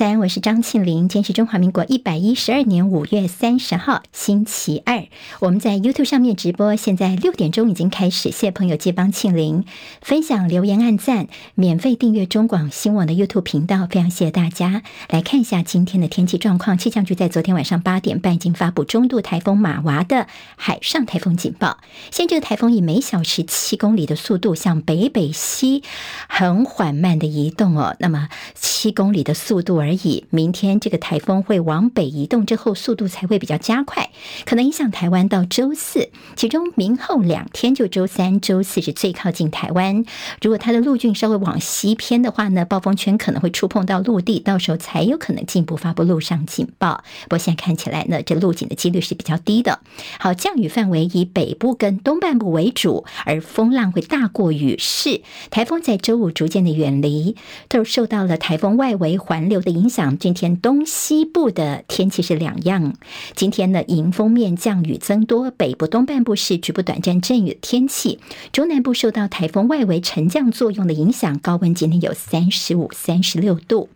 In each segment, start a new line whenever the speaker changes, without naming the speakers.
三，我是张庆玲。今天是中华民国一百一十二年五月三十号，星期二。我们在 YouTube 上面直播，现在六点钟已经开始。谢谢朋友借帮庆玲分享、留言、按赞，免费订阅中广新闻网的 YouTube 频道。非常谢谢大家。来看一下今天的天气状况。气象局在昨天晚上八点半已经发布中度台风马娃的海上台风警报。现在这个台风以每小时七公里的速度向北北西很缓慢的移动哦。那么七公里的速度而而已。明天这个台风会往北移动之后，速度才会比较加快，可能影响台湾到周四。其中明后两天，就周三、周四是最靠近台湾。如果它的路径稍微往西偏的话呢，暴风圈可能会触碰到陆地，到时候才有可能进一步发布陆上警报。不过现在看起来呢，这陆警的几率是比较低的。好，降雨范围以北部跟东半部为主，而风浪会大过雨势。台风在周五逐渐的远离，都受到了台风外围环流的。影影响今天东西部的天气是两样。今天呢，迎风面降雨增多，北部东半部是局部短暂阵雨天气。中南部受到台风外围沉降作用的影响，高温今天有三十五、三十六度。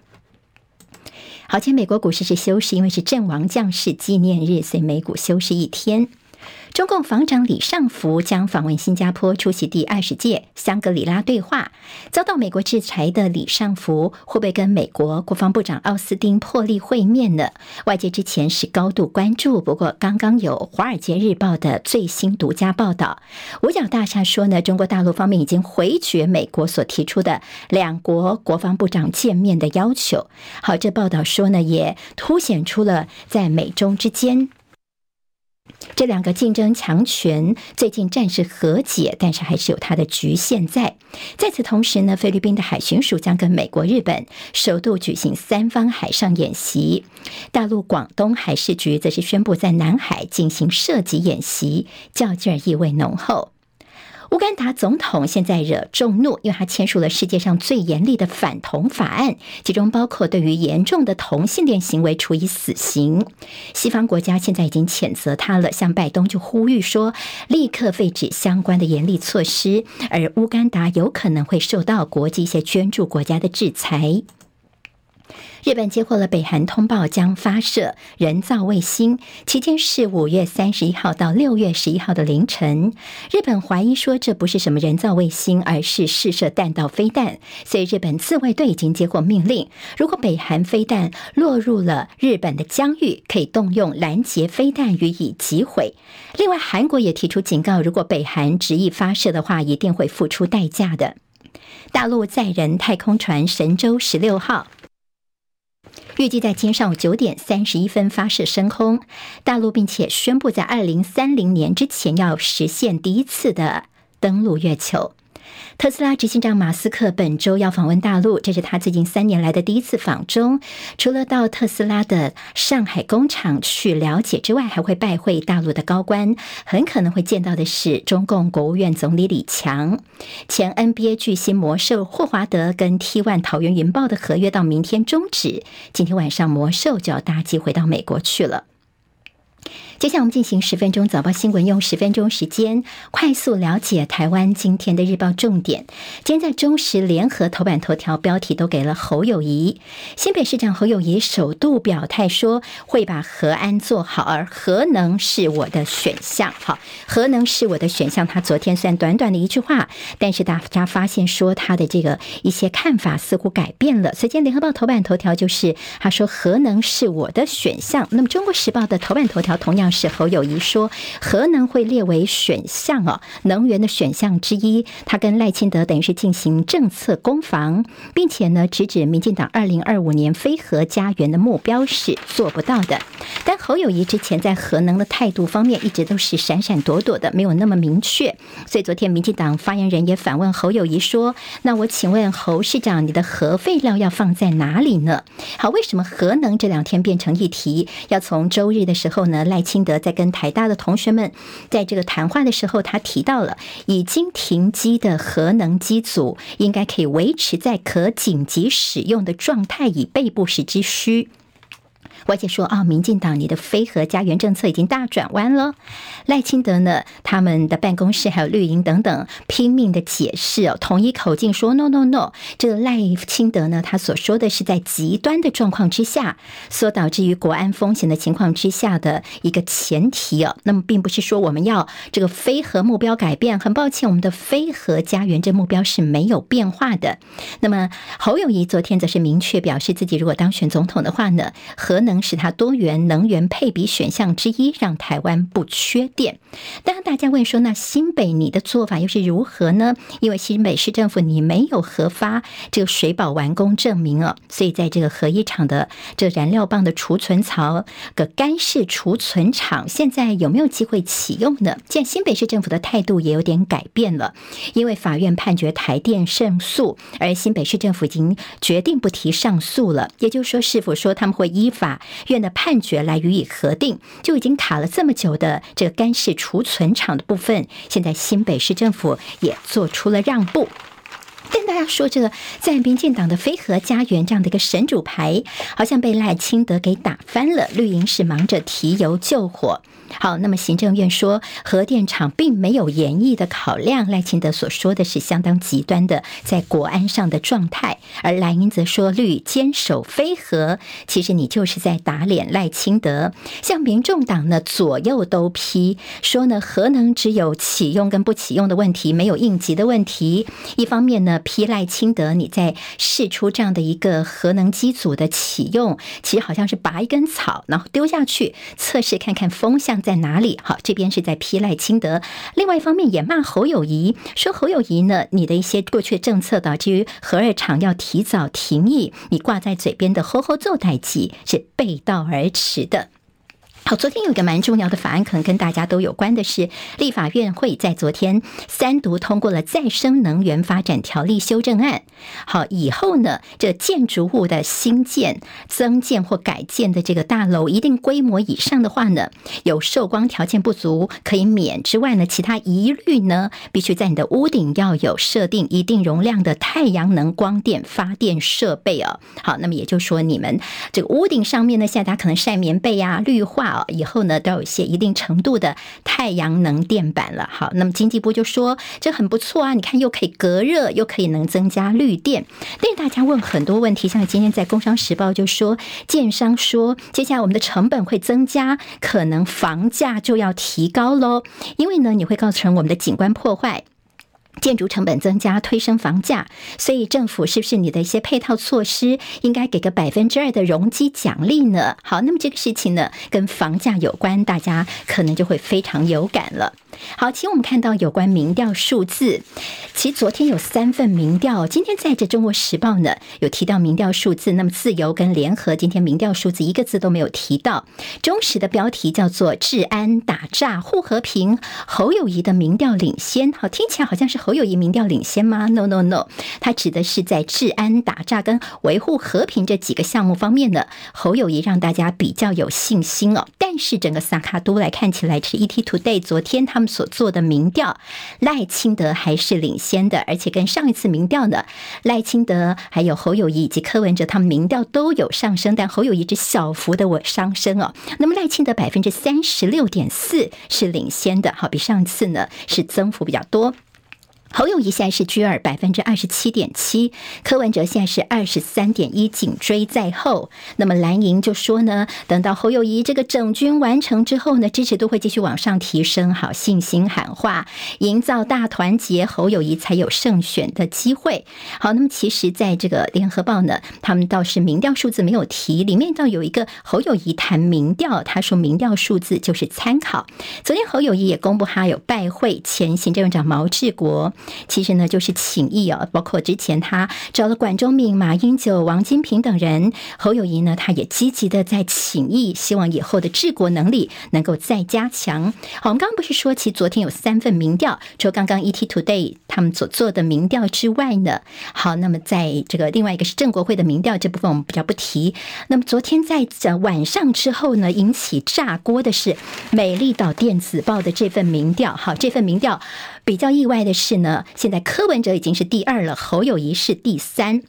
好，今天美国股市是休市，因为是阵亡将士纪念日，所以美股休市一天。中共防长李尚福将访问新加坡，出席第二十届香格里拉对话。遭到美国制裁的李尚福会不会跟美国国防部长奥斯汀破例会面呢？外界之前是高度关注，不过刚刚有《华尔街日报》的最新独家报道，五角大厦说呢，中国大陆方面已经回绝美国所提出的两国国防部长见面的要求。好，这报道说呢，也凸显出了在美中之间。这两个竞争强权最近暂时和解，但是还是有它的局限在。在此同时呢，菲律宾的海巡署将跟美国、日本首度举行三方海上演习。大陆广东海事局则是宣布在南海进行射击演习，较劲儿意味浓厚。乌干达总统现在惹众怒，因为他签署了世界上最严厉的反同法案，其中包括对于严重的同性恋行为处以死刑。西方国家现在已经谴责他了，像拜登就呼吁说，立刻废止相关的严厉措施，而乌干达有可能会受到国际一些捐助国家的制裁。日本接获了北韩通报，将发射人造卫星，期间是五月三十一号到六月十一号的凌晨。日本怀疑说这不是什么人造卫星，而是试射弹道飞弹，所以日本自卫队已经接获命令，如果北韩飞弹落入了日本的疆域，可以动用拦截飞弹予以击毁。另外，韩国也提出警告，如果北韩执意发射的话，一定会付出代价的。大陆载人太空船神舟十六号。预计在今天上午九点三十一分发射升空，大陆并且宣布在二零三零年之前要实现第一次的登陆月球。特斯拉执行长马斯克本周要访问大陆，这是他最近三年来的第一次访中。除了到特斯拉的上海工厂去了解之外，还会拜会大陆的高官，很可能会见到的是中共国务院总理李强。前 NBA 巨星魔兽霍华德跟 T1 桃园云豹的合约到明天终止，今天晚上魔兽就要搭机回到美国去了。接下来我们进行十分钟早报新闻，用十分钟时间快速了解台湾今天的日报重点。今天在中时联合头版头条标题都给了侯友谊，新北市长侯友谊首度表态说会把核安做好，而核能是我的选项。好，核能是我的选项。他昨天虽然短短的一句话，但是大家发现说他的这个一些看法似乎改变了。所以今天联合报头版头条就是他说核能是我的选项。那么中国时报的头版头条同样。是侯友谊说，核能会列为选项哦，能源的选项之一。他跟赖清德等于是进行政策攻防，并且呢，直指民进党二零二五年非核家园的目标是做不到的。但侯友谊之前在核能的态度方面一直都是闪闪躲躲的，没有那么明确。所以昨天民进党发言人也反问侯友谊说：“那我请问侯市长，你的核废料要放在哪里呢？”好，为什么核能这两天变成议题？要从周日的时候呢，赖清德在跟台大的同学们在这个谈话的时候，他提到了已经停机的核能机组应该可以维持在可紧急使用的状态，以备不时之需。外界说、哦，民进党你的非核家园政策已经大转弯了。赖清德呢，他们的办公室还有绿营等等拼命的解释哦，统一口径说 no no no。这个赖清德呢，他所说的是在极端的状况之下，所导致于国安风险的情况之下的一个前提哦。那么并不是说我们要这个非核目标改变，很抱歉，我们的非核家园这目标是没有变化的。那么侯友谊昨天则是明确表示，自己如果当选总统的话呢，核能是它多元能源配比选项之一，让台湾不缺电。当，大家问说，那新北你的做法又是如何呢？因为新北市政府你没有核发这个水保完工证明哦，所以在这个核一厂的这燃料棒的储存槽个干式储存厂，现在有没有机会启用呢？现在新北市政府的态度也有点改变了，因为法院判决台电胜诉，而新北市政府已经决定不提上诉了。也就是说，是否说他们会依法院的判决来予以核定，就已经卡了这么久的这个干式储存厂的部分，现在新北市政府也做出了让步。跟大家说，这个在民进党的飞核家园这样的一个神主牌，好像被赖清德给打翻了。绿营是忙着提油救火。好，那么行政院说核电厂并没有严厉的考量，赖清德所说的是相当极端的在国安上的状态，而蓝营则说绿坚守非核，其实你就是在打脸赖清德。像民众党呢，左右都批说呢，核能只有启用跟不启用的问题，没有应急的问题。一方面呢，批赖清德你在试出这样的一个核能机组的启用，其实好像是拔一根草，然后丢下去测试看看风向。在哪里？好，这边是在批赖清德，另外一方面也骂侯友谊，说侯友谊呢，你的一些过去的政策导致于核二厂要提早停役，你挂在嘴边的“吼吼做代志”是背道而驰的。好，昨天有一个蛮重要的法案，可能跟大家都有关的是，立法院会在昨天三读通过了再生能源发展条例修正案。好，以后呢，这建筑物的新建、增建或改建的这个大楼，一定规模以上的话呢，有受光条件不足可以免之外呢，其他一律呢，必须在你的屋顶要有设定一定容量的太阳能光电发电设备哦。好，那么也就是说，你们这个屋顶上面呢，现在大家可能晒棉被呀、绿化。以后呢，都有一些一定程度的太阳能电板了。好，那么经济部就说这很不错啊，你看又可以隔热，又可以能增加绿电。但是大家问很多问题，像今天在《工商时报》就说，建商说接下来我们的成本会增加，可能房价就要提高喽，因为呢，你会造成我们的景观破坏。建筑成本增加，推升房价，所以政府是不是你的一些配套措施应该给个百分之二的容积奖励呢？好，那么这个事情呢，跟房价有关，大家可能就会非常有感了。好，其实我们看到有关民调数字，其实昨天有三份民调，今天在这《中国时报》呢有提到民调数字，那么自由跟联合今天民调数字一个字都没有提到。中时的标题叫做“治安打诈护和平”，侯友谊的民调领先，好，听起来好像是侯友谊民调领先吗？No No No，它指的是在治安打诈跟维护和平这几个项目方面呢，侯友谊让大家比较有信心哦。但是整个萨卡都来看起来是 ET Today 昨天他们。所做的民调，赖清德还是领先的，而且跟上一次民调呢，赖清德还有侯友谊以及柯文哲，他们民调都有上升，但侯友谊只小幅的往上升哦。那么赖清德百分之三十六点四是领先的，好，比上次呢是增幅比较多。侯友谊现在是居二，百分之二十七点七，柯文哲现在是二十三点一，紧追在后。那么蓝营就说呢，等到侯友谊这个整军完成之后呢，支持度会继续往上提升，好，信心喊话，营造大团结，侯友谊才有胜选的机会。好，那么其实在这个联合报呢，他们倒是民调数字没有提，里面倒有一个侯友谊谈民调，他说民调数字就是参考。昨天侯友谊也公布他有拜会前行政院长毛治国。其实呢，就是请益哦，包括之前他找了管中闵、马英九、王金平等人，侯友宜呢，他也积极的在请益，希望以后的治国能力能够再加强。好，我们刚刚不是说，其昨天有三份民调，除了刚刚 ET Today 他们所做的民调之外呢，好，那么在这个另外一个是郑国会的民调这部分，我们比较不提。那么昨天在晚上之后呢，引起炸锅的是美丽岛电子报的这份民调，好，这份民调。比较意外的是呢，现在柯文哲已经是第二了，侯友谊是第三。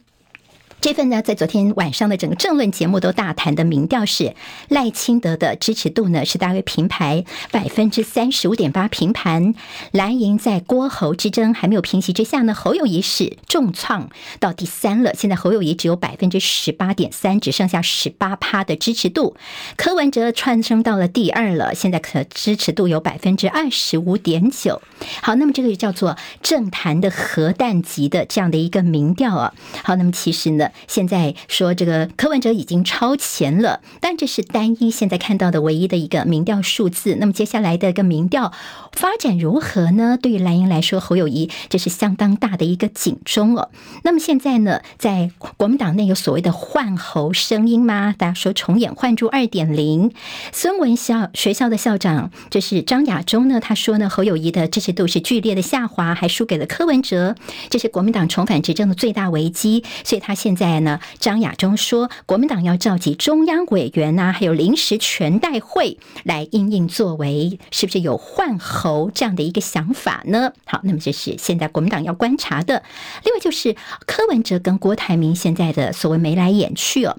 这份呢，在昨天晚上的整个政论节目都大谈的民调是赖清德的支持度呢是大约平排百分之三十五点八平盘，蓝营在郭侯之争还没有平息之下呢，侯友谊是重创到第三了。现在侯友谊只有百分之十八点三，只剩下十八趴的支持度。柯文哲窜升到了第二了，现在可支持度有百分之二十五点九。好，那么这个就叫做政坛的核弹级的这样的一个民调啊。好，那么其实呢。现在说这个柯文哲已经超前了，但这是单一现在看到的唯一的一个民调数字。那么接下来的一个民调发展如何呢？对于蓝营来说，侯友谊这是相当大的一个警钟哦。那么现在呢，在国民党内有所谓的换侯声音吗？大家说重演换柱二点零。孙文校学校的校长这是张亚中呢，他说呢，侯友谊的支持度是剧烈的下滑，还输给了柯文哲，这是国民党重返执政的最大危机。所以他现在呢，张亚中说，国民党要召集中央委员呐、还有临时全代会来应应作为，是不是有换候这样的一个想法呢？好，那么这是现在国民党要观察的。另外就是柯文哲跟郭台铭现在的所谓眉来眼去哦。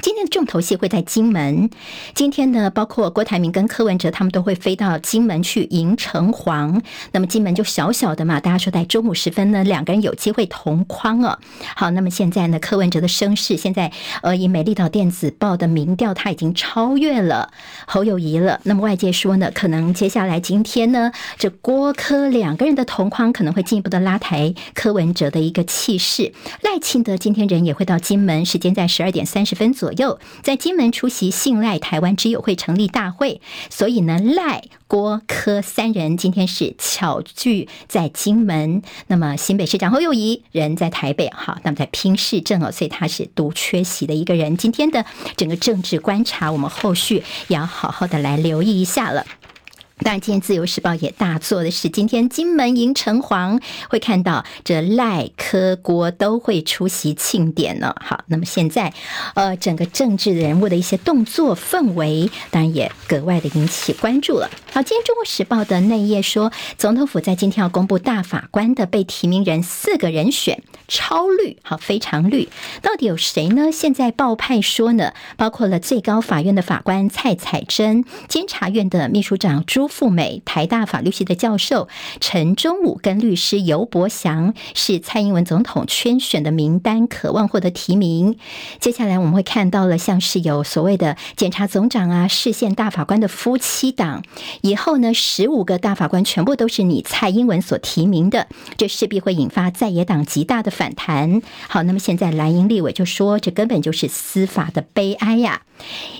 今天的重头戏会在金门。今天呢，包括郭台铭跟柯文哲，他们都会飞到金门去迎城隍。那么金门就小小的嘛，大家说在中午时分呢，两个人有机会同框哦。好，那么现在呢，柯文哲的声势现在呃，以美丽岛电子报的民调，他已经超越了侯友谊了。那么外界说呢，可能接下来今天呢，这郭柯两个人的同框可能会进一步的拉抬柯文哲的一个气势。赖清德今天人也会到金门，时间在十二点三十分左。左右在金门出席信赖台湾之友会成立大会，所以呢，赖郭柯三人今天是巧聚在金门。那么新北市长侯友宜人在台北，好，那么在拼市政哦，所以他是独缺席的一个人。今天的整个政治观察，我们后续也要好好的来留意一下了。当然，今天《自由时报》也大做的是，今天金门迎城隍会看到这赖科郭都会出席庆典呢。好，那么现在呃，整个政治人物的一些动作氛围，当然也格外的引起关注了。好，今天《中国时报》的内页说，总统府在今天要公布大法官的被提名人四个人选，超绿，好，非常绿。到底有谁呢？现在报派说呢，包括了最高法院的法官蔡彩珍，监察院的秘书长朱。赴美，台大法律系的教授陈忠武跟律师尤伯祥是蔡英文总统圈选的名单，渴望获得提名。接下来我们会看到了，像是有所谓的检察总长啊、市县大法官的夫妻档，以后呢，十五个大法官全部都是你蔡英文所提名的，这势必会引发在野党极大的反弹。好，那么现在蓝营立委就说，这根本就是司法的悲哀呀。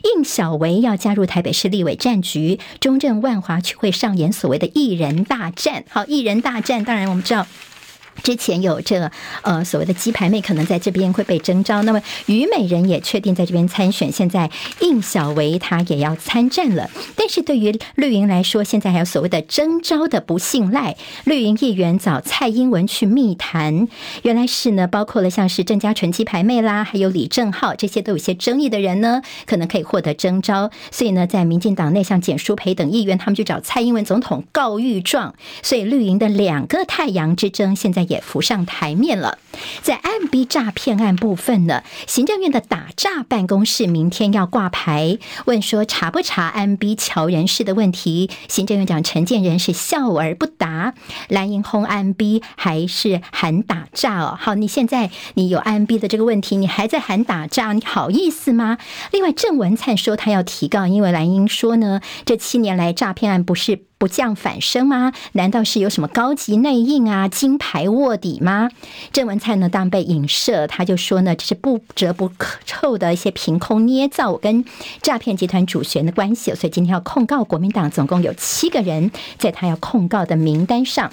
应小维要加入台北市立委战局，中正万华区会上演所谓的艺人大战。好，艺人大战，当然我们知道。之前有这呃所谓的鸡排妹可能在这边会被征召，那么虞美人也确定在这边参选。现在应小维她也要参战了，但是对于绿营来说，现在还有所谓的征召的不信赖。绿营议员找蔡英文去密谈，原来是呢，包括了像是郑家纯鸡排妹啦，还有李正浩这些都有些争议的人呢，可能可以获得征召。所以呢，在民进党内像简淑培等议员，他们就找蔡英文总统告御状。所以绿营的两个太阳之争现在。也浮上台面了。在 M B 诈骗案部分呢，行政院的打诈办公室明天要挂牌，问说查不查 M B 乔人事的问题。行政院长陈建仁是笑而不答。蓝营轰 M B 还是喊打诈哦？好，你现在你有 M B 的这个问题，你还在喊打诈，你好意思吗？另外，郑文灿说他要提告，因为蓝英说呢，这七年来诈骗案不是。不降反升吗？难道是有什么高级内应啊、金牌卧底吗？郑文灿看呢，当被影射，他就说呢，这是不折不扣的一些凭空捏造跟诈骗集团主权的关系，所以今天要控告国民党，总共有七个人在他要控告的名单上。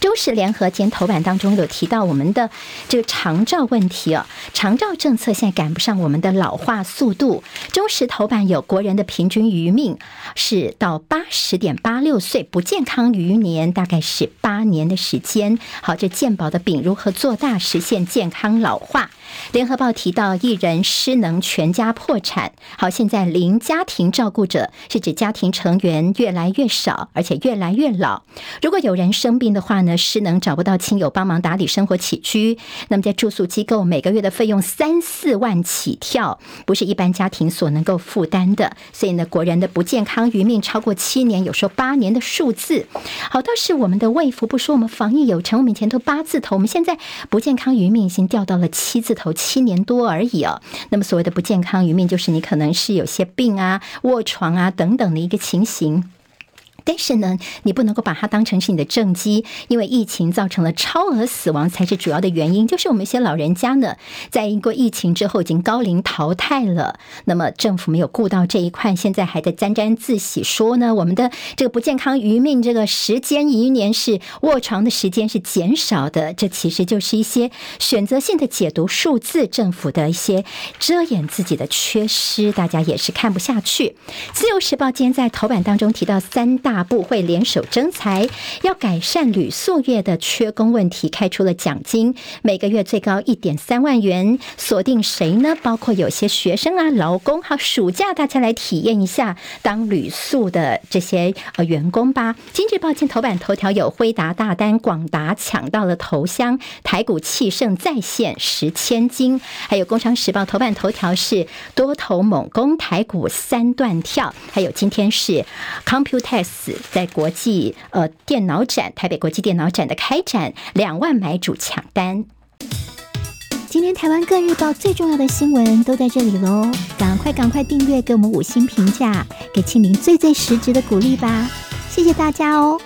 中时联合今天头版当中有提到我们的这个长照问题哦，长照政策现在赶不上我们的老化速度。中时头版有国人的平均余命是到八十点八六岁，不健康余年大概是八年的时间。好，这健保的饼如何做大，实现健康老化？联合报提到，一人失能，全家破产。好，现在零家庭照顾者是指家庭成员越来越少，而且越来越老。如果有人生病的话呢，失能找不到亲友帮忙打理生活起居，那么在住宿机构每个月的费用三四万起跳，不是一般家庭所能够负担的。所以呢，国人的不健康余命超过七年，有说八年的数字。好，倒是我们的卫福不说我们防疫有成，我们以前都八字头，我们现在不健康余命已经掉到了七字，头七年多而已哦。那么所谓的不健康余命，就是你可能是有些病啊、卧床啊等等的一个情形。但是呢，你不能够把它当成是你的政绩，因为疫情造成了超额死亡才是主要的原因。就是我们一些老人家呢，在经过疫情之后已经高龄淘汰了，那么政府没有顾到这一块，现在还在沾沾自喜说呢，我们的这个不健康余命这个时间一年是卧床的时间是减少的，这其实就是一些选择性的解读数字，政府的一些遮掩自己的缺失，大家也是看不下去。自由时报今天在头版当中提到三大。大部会联手征才，要改善旅宿业的缺工问题，开出了奖金，每个月最高一点三万元。锁定谁呢？包括有些学生啊、劳工，好，暑假大家来体验一下当旅宿的这些呃员工吧。经济报今头版头条有辉达大单，广达抢到了头香，台股气盛再现十千金。还有工商时报头版头条是多头猛攻，台股三段跳。还有今天是 Computex。在国际呃电脑展，台北国际电脑展的开展，两万买主抢单。
今天台湾各日报最重要的新闻都在这里喽，赶快赶快订阅，给我们五星评价，给庆明最最实质的鼓励吧，谢谢大家哦。